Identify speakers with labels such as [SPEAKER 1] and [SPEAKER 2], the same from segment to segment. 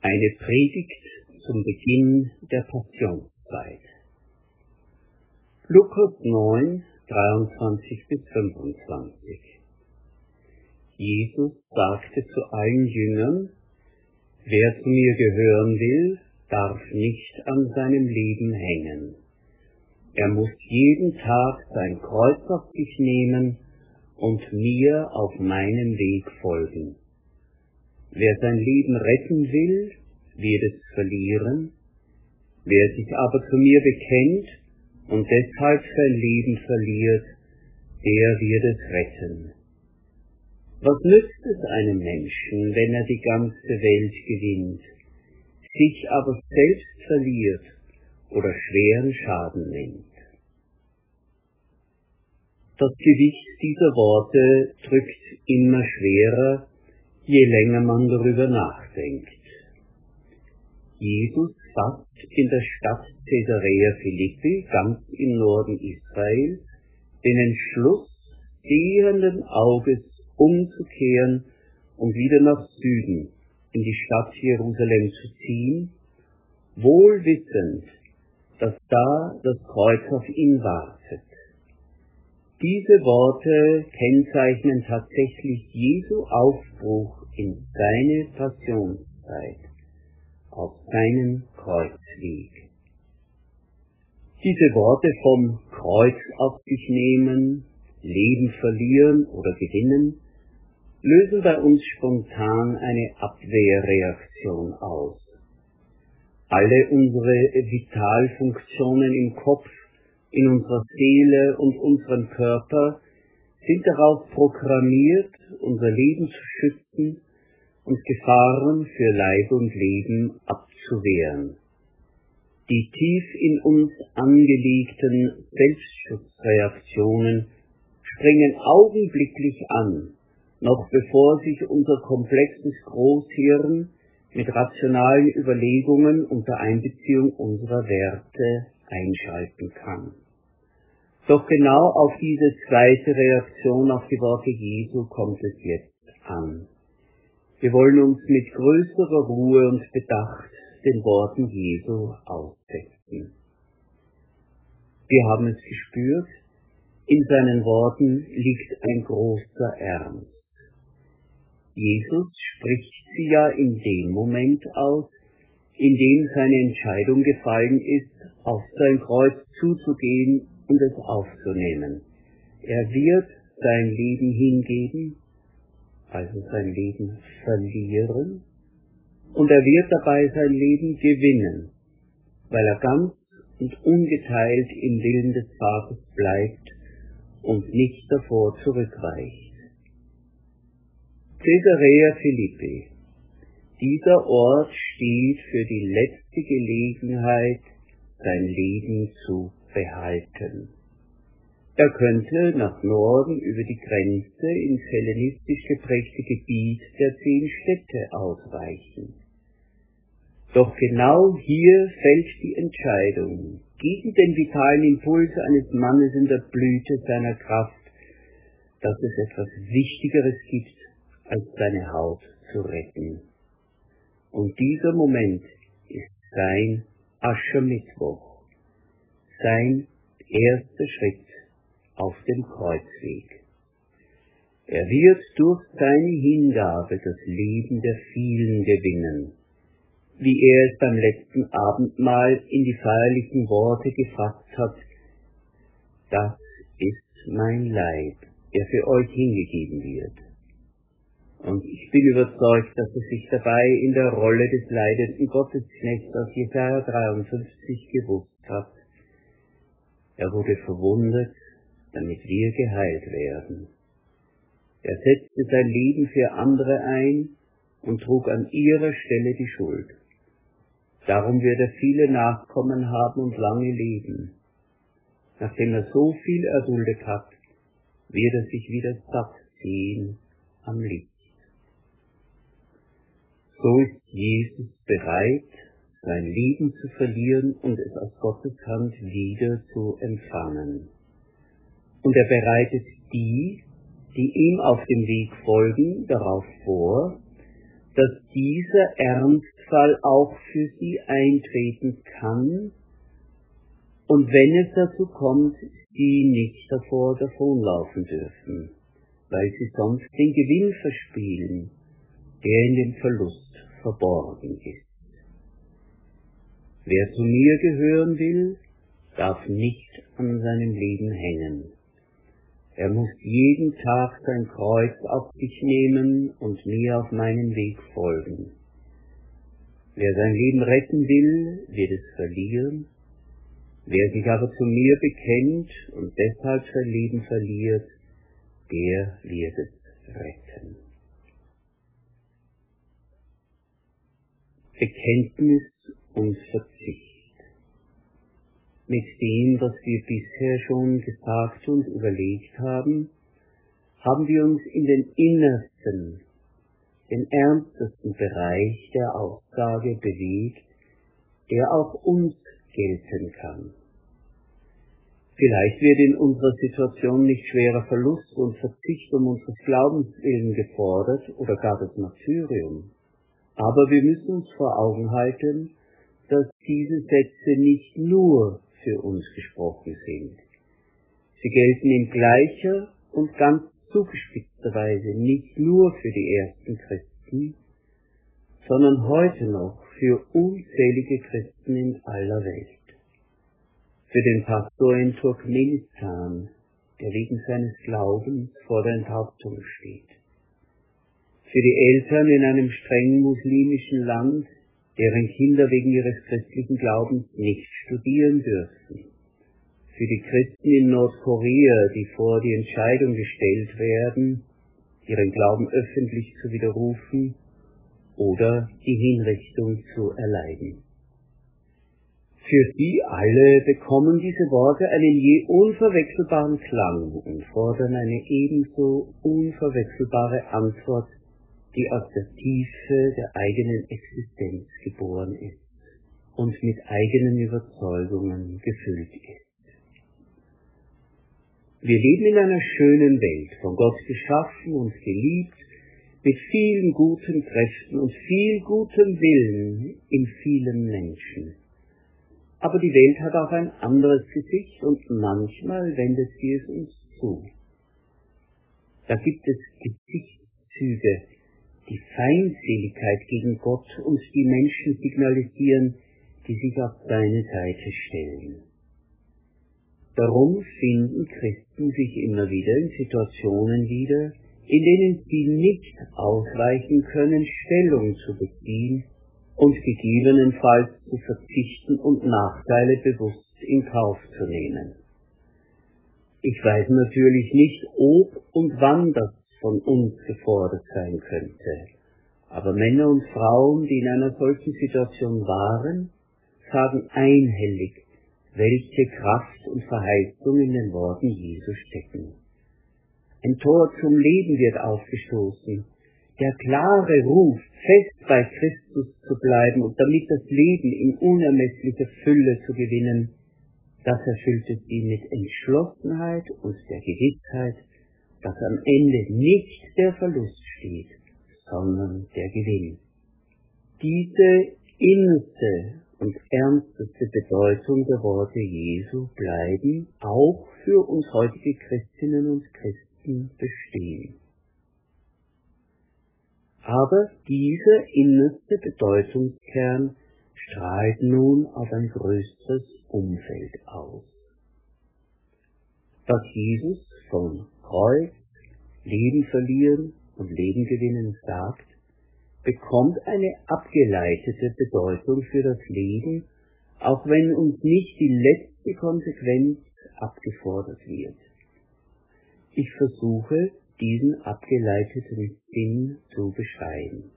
[SPEAKER 1] Eine Predigt zum Beginn der Passionszeit. Lukas 9, 23 bis 25. Jesus sagte zu allen Jüngern, wer zu mir gehören will, darf nicht an seinem Leben hängen. Er muss jeden Tag sein Kreuz auf sich nehmen und mir auf meinem Weg folgen. Wer sein Leben retten will, wird es verlieren. Wer sich aber zu mir bekennt und deshalb sein Leben verliert, der wird es retten. Was nützt es einem Menschen, wenn er die ganze Welt gewinnt, sich aber selbst verliert oder schweren Schaden nimmt? Das Gewicht dieser Worte drückt immer schwerer, je länger man darüber nachdenkt. Jesus fasst in der Stadt Caesarea Philippi, ganz im Norden Israels, den Entschluss, sehenden Auges umzukehren und wieder nach Süden in die Stadt Jerusalem zu ziehen, wohl wissend, dass da das Kreuz auf ihn wartet. Diese Worte kennzeichnen tatsächlich Jesu Aufbruch in seine Passionszeit, auf seinen Kreuzweg. Diese Worte vom Kreuz auf sich nehmen, Leben verlieren oder gewinnen, lösen bei uns spontan eine Abwehrreaktion aus. Alle unsere Vitalfunktionen im Kopf in unserer Seele und unserem Körper sind darauf programmiert, unser Leben zu schützen und Gefahren für Leib und Leben abzuwehren. Die tief in uns angelegten Selbstschutzreaktionen springen augenblicklich an, noch bevor sich unser komplexes Großhirn mit rationalen Überlegungen unter Einbeziehung unserer Werte einschalten kann. Doch genau auf diese zweite Reaktion auf die Worte Jesu kommt es jetzt an. Wir wollen uns mit größerer Ruhe und Bedacht den Worten Jesu aussetzen. Wir haben es gespürt, in seinen Worten liegt ein großer Ernst. Jesus spricht sie ja in dem Moment aus, in dem seine Entscheidung gefallen ist, auf sein Kreuz zuzugehen und es aufzunehmen. Er wird sein Leben hingeben, also sein Leben verlieren, und er wird dabei sein Leben gewinnen, weil er ganz und ungeteilt im Willen des Vaters bleibt und nicht davor zurückweicht. Caesarea Philippi dieser Ort steht für die letzte Gelegenheit, sein Leben zu behalten. Er könnte nach Norden über die Grenze ins hellenistisch geprägte Gebiet der zehn Städte ausweichen. Doch genau hier fällt die Entscheidung gegen den vitalen Impuls eines Mannes in der Blüte seiner Kraft, dass es etwas Wichtigeres gibt, als seine Haut zu retten. Und dieser Moment ist sein Aschermittwoch, sein erster Schritt auf dem Kreuzweg. Er wird durch seine Hingabe das Leben der vielen gewinnen, wie er es beim letzten Abendmahl in die feierlichen Worte gefasst hat, das ist mein Leib, der für euch hingegeben wird. Und ich bin überzeugt, dass er sich dabei in der Rolle des leidenden Gottesknechts aus Jesaja 53 gewusst hat. Er wurde verwundet, damit wir geheilt werden. Er setzte sein Leben für andere ein und trug an ihrer Stelle die Schuld. Darum wird er viele Nachkommen haben und lange leben. Nachdem er so viel erduldet hat, wird er sich wieder satt ziehen am Licht. So ist Jesus bereit, sein Leben zu verlieren und es aus Gottes Hand wieder zu empfangen. Und er bereitet die, die ihm auf dem Weg folgen, darauf vor, dass dieser Ernstfall auch für sie eintreten kann und wenn es dazu kommt, sie nicht davor davonlaufen dürfen, weil sie sonst den Gewinn verspielen, der in dem Verlust verborgen ist. Wer zu mir gehören will, darf nicht an seinem Leben hängen. Er muss jeden Tag sein Kreuz auf sich nehmen und mir auf meinen Weg folgen. Wer sein Leben retten will, wird es verlieren. Wer sich aber zu mir bekennt und deshalb sein Leben verliert, der wird es retten. Bekenntnis und Verzicht. Mit dem, was wir bisher schon gesagt und überlegt haben, haben wir uns in den innersten, den ernstesten Bereich der Aussage bewegt, der auch uns gelten kann. Vielleicht wird in unserer Situation nicht schwerer Verlust und Verzicht um unseres Glaubens willen gefordert oder gar das Martyrium. Aber wir müssen uns vor Augen halten, dass diese Sätze nicht nur für uns gesprochen sind. Sie gelten in gleicher und ganz zugespitzter Weise nicht nur für die ersten Christen, sondern heute noch für unzählige Christen in aller Welt. Für den Pastor in Turkmenistan, der wegen seines Glaubens vor der Enthauptung steht. Für die Eltern in einem streng muslimischen Land, deren Kinder wegen ihres christlichen Glaubens nicht studieren dürfen. Für die Christen in Nordkorea, die vor die Entscheidung gestellt werden, ihren Glauben öffentlich zu widerrufen oder die Hinrichtung zu erleiden. Für sie alle bekommen diese Worte einen je unverwechselbaren Klang und fordern eine ebenso unverwechselbare Antwort die aus der Tiefe der eigenen Existenz geboren ist und mit eigenen Überzeugungen gefüllt ist. Wir leben in einer schönen Welt, von Gott geschaffen und geliebt, mit vielen guten Kräften und viel gutem Willen in vielen Menschen. Aber die Welt hat auch ein anderes Gesicht und manchmal wendet sie es uns zu. Da gibt es Gesichtszüge, die Feindseligkeit gegen Gott und die Menschen signalisieren, die sich auf seine Seite stellen. Darum finden Christen sich immer wieder in Situationen wieder, in denen sie nicht ausweichen können, Stellung zu beziehen und gegebenenfalls zu verzichten und Nachteile bewusst in Kauf zu nehmen. Ich weiß natürlich nicht, ob und wann das von uns gefordert sein könnte. Aber Männer und Frauen, die in einer solchen Situation waren, sagen einhellig, welche Kraft und Verheißung in den Worten Jesu stecken. Ein Tor zum Leben wird aufgestoßen. Der klare Ruf, fest bei Christus zu bleiben und damit das Leben in unermesslicher Fülle zu gewinnen, das erfüllte sie mit Entschlossenheit und der Gewissheit, dass am Ende nicht der Verlust steht, sondern der Gewinn. Diese innerste und ernsteste Bedeutung der Worte Jesu bleiben auch für uns heutige Christinnen und Christen bestehen. Aber dieser innerste Bedeutungskern strahlt nun auf ein größeres Umfeld aus. Was Jesus von Kreuz, Leben verlieren und Leben gewinnen sagt, bekommt eine abgeleitete Bedeutung für das Leben, auch wenn uns nicht die letzte Konsequenz abgefordert wird. Ich versuche, diesen abgeleiteten Sinn zu beschreiben.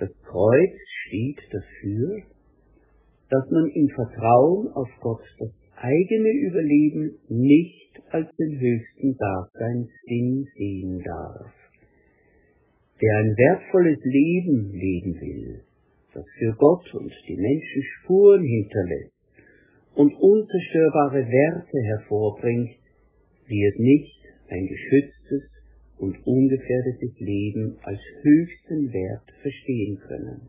[SPEAKER 1] Das Kreuz steht dafür, dass man im Vertrauen auf Gott das eigene Überleben nicht als den höchsten Daseinssinn sehen darf. Wer ein wertvolles Leben leben will, das für Gott und die Menschen Spuren hinterlässt und unzerstörbare Werte hervorbringt, wird nicht ein geschütztes und ungefährdetes Leben als höchsten Wert verstehen können.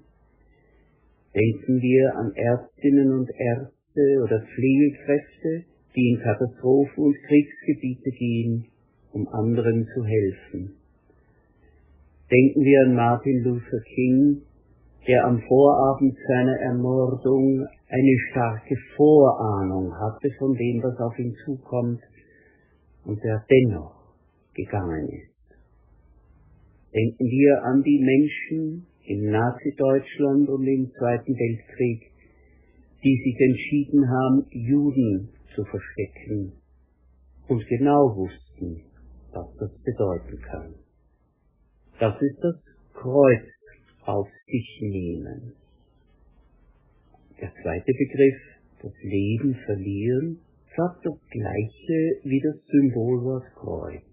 [SPEAKER 1] Denken wir an Ärztinnen und Ärzte oder Pflegekräfte, die in Katastrophen und Kriegsgebiete gehen, um anderen zu helfen. Denken wir an Martin Luther King, der am Vorabend seiner Ermordung eine starke Vorahnung hatte von dem, was auf ihn zukommt, und der dennoch gegangen ist. Denken wir an die Menschen im Nazi-Deutschland und im Zweiten Weltkrieg, die sich entschieden haben, Juden zu verstecken und genau wussten, was das bedeuten kann. Das ist das Kreuz auf sich nehmen. Der zweite Begriff, das Leben verlieren, sagt das gleiche wie das Symbolwort Kreuz.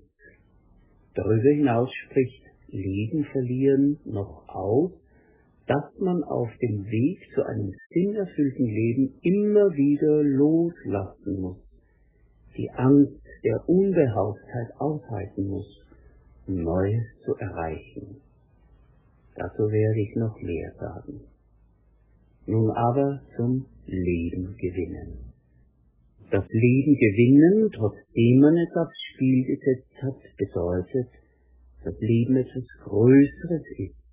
[SPEAKER 1] Darüber hinaus spricht Leben verlieren noch aus, dass man auf dem Weg zu einem sinnerfüllten Leben immer wieder loslassen muss, die Angst der Unbehauptheit aushalten muss, um Neues zu erreichen. Dazu werde ich noch mehr sagen. Nun aber zum Leben gewinnen. Das Leben gewinnen, trotzdem man es aufs Spiel gesetzt hat, bedeutet, dass Leben etwas Größeres ist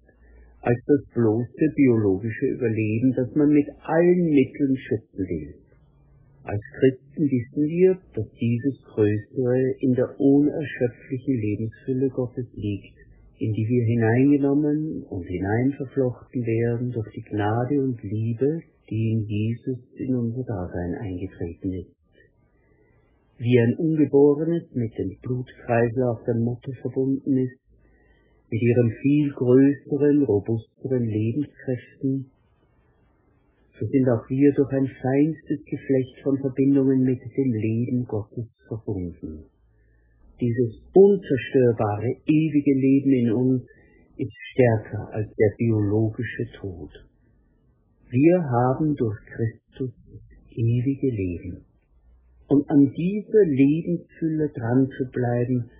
[SPEAKER 1] als das bloße biologische Überleben, das man mit allen Mitteln schützen will. Als Christen wissen wir, dass dieses Größere in der unerschöpflichen Lebensfülle Gottes liegt, in die wir hineingenommen und hineinverflochten werden durch die Gnade und Liebe, die in Jesus in unser Dasein eingetreten ist. Wie ein Ungeborenes mit dem Blutkreislauf der Mutter verbunden ist, mit ihren viel größeren, robusteren Lebenskräften, so sind auch wir durch ein feinstes Geflecht von Verbindungen mit dem Leben Gottes verbunden. Dieses unzerstörbare, ewige Leben in uns ist stärker als der biologische Tod. Wir haben durch Christus das ewige Leben. Und an dieser Lebensfülle dran zu bleiben,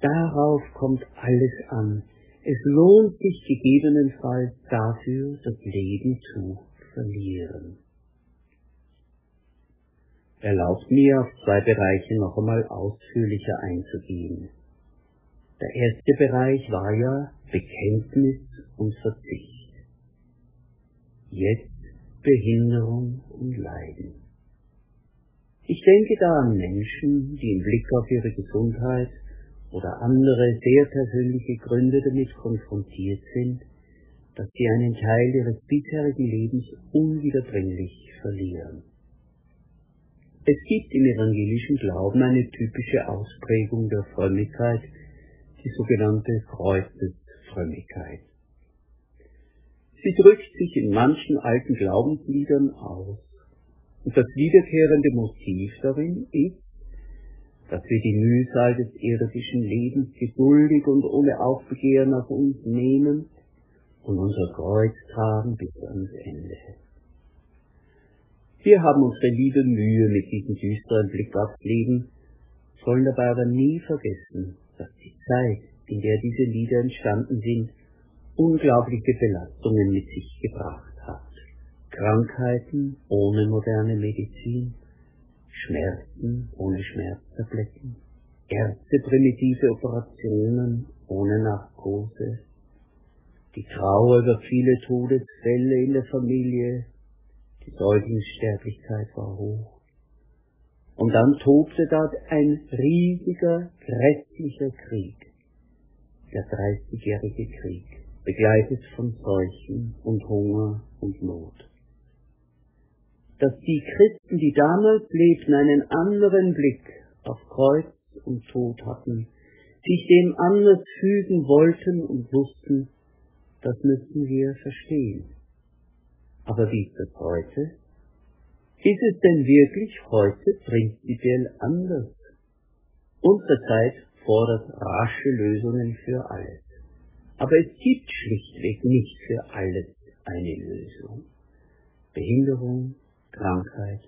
[SPEAKER 1] darauf kommt alles an, es lohnt sich gegebenenfalls dafür, das Leben zu verlieren. Erlaubt mir, auf zwei Bereiche noch einmal ausführlicher einzugehen. Der erste Bereich war ja Bekenntnis und Verzicht. Jetzt Behinderung und Leiden. Ich denke da an Menschen, die im Blick auf ihre Gesundheit oder andere sehr persönliche Gründe damit konfrontiert sind, dass sie einen Teil ihres bisherigen Lebens unwiederbringlich verlieren. Es gibt im evangelischen Glauben eine typische Ausprägung der Frömmigkeit, die sogenannte Kreuzesfrömmigkeit. Sie drückt sich in manchen alten Glaubensliedern aus, und das wiederkehrende Motiv darin ist, dass wir die Mühsal des irdischen Lebens geduldig und ohne Aufbegehren auf uns nehmen und unser Kreuz tragen bis ans Ende. Wir haben unsere liebe Mühe mit diesem düsteren Blick aufs Leben, sollen dabei aber nie vergessen, dass die Zeit, in der diese Lieder entstanden sind, unglaubliche Belastungen mit sich gebracht hat. Krankheiten ohne moderne Medizin, Schmerzen ohne Schmerztabletten, Ärzte primitive Operationen ohne Narkose, die Trauer über viele Todesfälle in der Familie, die Säuglingssterblichkeit war hoch. Und dann tobte dort ein riesiger, grässlicher Krieg, der Dreißigjährige Krieg, begleitet von Seuchen und Hunger und Not dass die Christen, die damals lebten, einen anderen Blick auf Kreuz und Tod hatten, sich dem anders fügen wollten und wussten, das müssen wir verstehen. Aber wie ist das heute? Ist es denn wirklich heute prinzipiell anders? Unsere Zeit fordert rasche Lösungen für alles. Aber es gibt schlichtweg nicht für alles eine Lösung. Behinderung, Krankheit,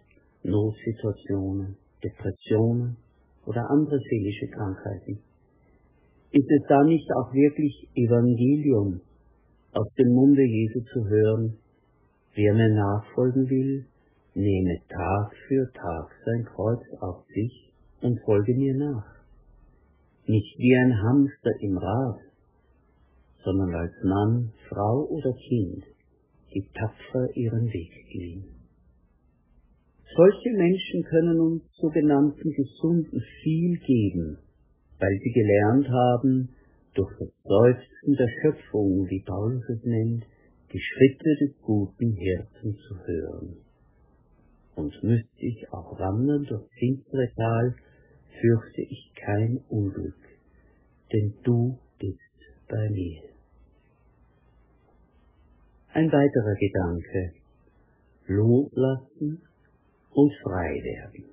[SPEAKER 1] Notsituationen, Depressionen oder andere seelische Krankheiten. Ist es da nicht auch wirklich Evangelium aus dem Munde Jesu zu hören, wer mir nachfolgen will, nehme Tag für Tag sein Kreuz auf sich und folge mir nach. Nicht wie ein Hamster im Rad, sondern als Mann, Frau oder Kind, die tapfer ihren Weg gehen. Solche Menschen können uns sogenannten Gesunden viel geben, weil sie gelernt haben, durch das Seufzen der Schöpfung, wie Paulus es nennt, die Schritte des guten Hirten zu hören. Und müsste ich auch wandern durch finstere Tal, fürchte ich kein Unglück, denn du bist bei mir. Ein weiterer Gedanke. Loslassen und frei werden.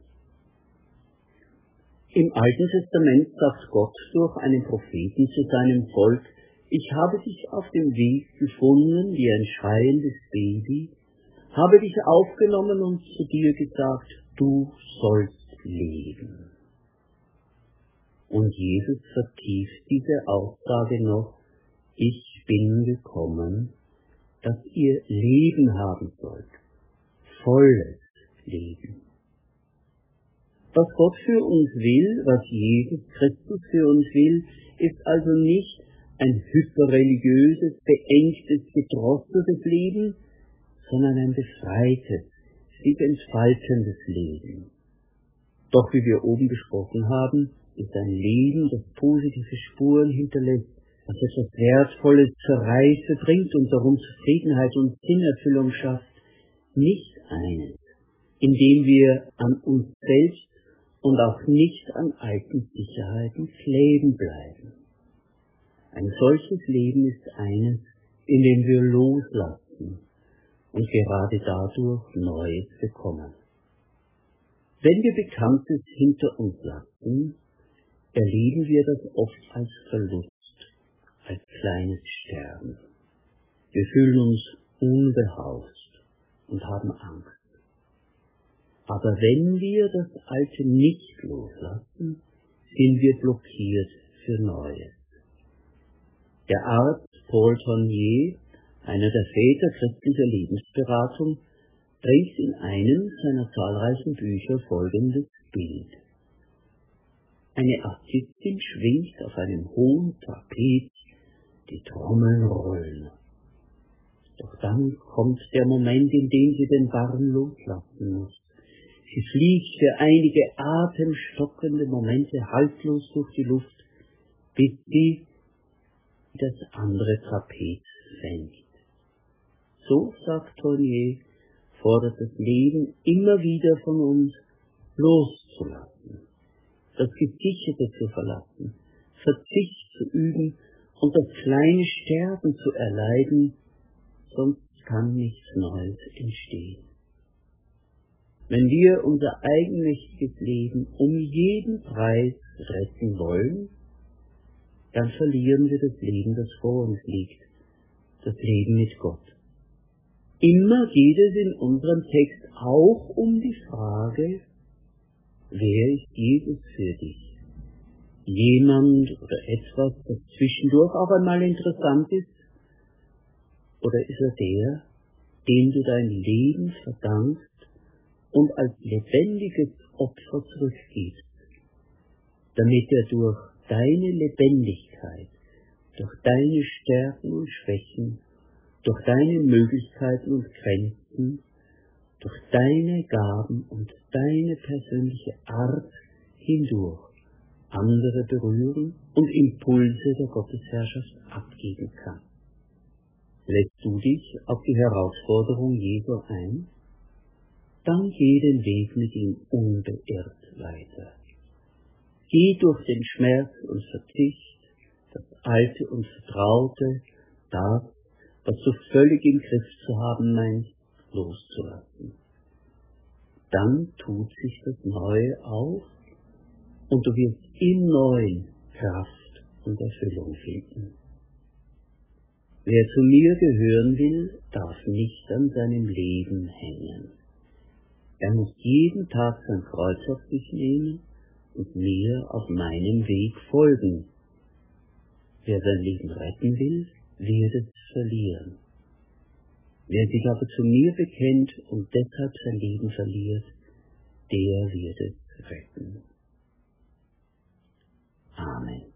[SPEAKER 1] Im Alten Testament sagt Gott durch einen Propheten zu seinem Volk, ich habe dich auf dem Weg gefunden wie ein schreiendes Baby, habe dich aufgenommen und zu dir gesagt, du sollst leben. Und Jesus vertieft diese Aussage noch, ich bin gekommen, dass ihr Leben haben sollt, volles Leben. Was Gott für uns will, was Jesus Christus für uns will, ist also nicht ein hyperreligiöses, beengtes, gedrosseltes Leben, sondern ein befreites, sich entfaltendes Leben. Doch wie wir oben besprochen haben, ist ein Leben, das positive Spuren hinterlässt, das etwas Wertvolles zur Reife bringt und darum Zufriedenheit und Sinnerfüllung schafft, nicht eines, in dem wir an uns selbst und auch nicht an alten Sicherheiten kleben bleiben. Ein solches Leben ist eines, in dem wir loslassen und gerade dadurch Neues bekommen. Wenn wir Bekanntes hinter uns lassen, erleben wir das oft als Verlust, als kleines Sterben. Wir fühlen uns unbehaust und haben Angst. Aber wenn wir das Alte nicht loslassen, sind wir blockiert für Neues. Der Arzt Paul Tournier, einer der Väter christlicher Lebensberatung, bringt in einem seiner zahlreichen Bücher folgendes Bild. Eine Artistin schwingt auf einem hohen Trapez, die Trommeln rollen. Doch dann kommt der Moment, in dem sie den Barren loslassen muss. Sie fliegt für einige atemstockende Momente haltlos durch die Luft, bis sie das andere Trapez fängt. So, sagt Tournier, fordert das Leben immer wieder von uns, loszulassen, das Gesicherte zu verlassen, Verzicht zu üben und das kleine Sterben zu erleiden, sonst kann nichts Neues entstehen. Wenn wir unser eigenmächtiges Leben um jeden Preis retten wollen, dann verlieren wir das Leben, das vor uns liegt, das Leben mit Gott. Immer geht es in unserem Text auch um die Frage, wer ist Jesus für dich? Jemand oder etwas, das zwischendurch auch einmal interessant ist? Oder ist er der, dem du dein Leben verdankst und als lebendiges Opfer zurückgibst, damit er durch deine Lebendigkeit, durch deine Stärken und Schwächen, durch deine Möglichkeiten und Grenzen, durch deine Gaben und deine persönliche Art hindurch andere berühren und Impulse der Gottesherrschaft abgeben kann. Lässt du dich auf die Herausforderung Jesu ein? Dann geh den Weg mit ihm unbeirrt weiter. Geh durch den Schmerz und Verzicht, das Alte und Vertraute, das, was du völlig im Griff zu haben meinst, loszulassen. Dann tut sich das Neue auf und du wirst im Neuen Kraft und Erfüllung finden. Wer zu mir gehören will, darf nicht an seinem Leben hängen. Er muss jeden Tag sein Kreuz auf sich nehmen und mir auf meinem Weg folgen. Wer sein Leben retten will, wird es verlieren. Wer sich aber zu mir bekennt und deshalb sein Leben verliert, der wird es retten. Amen.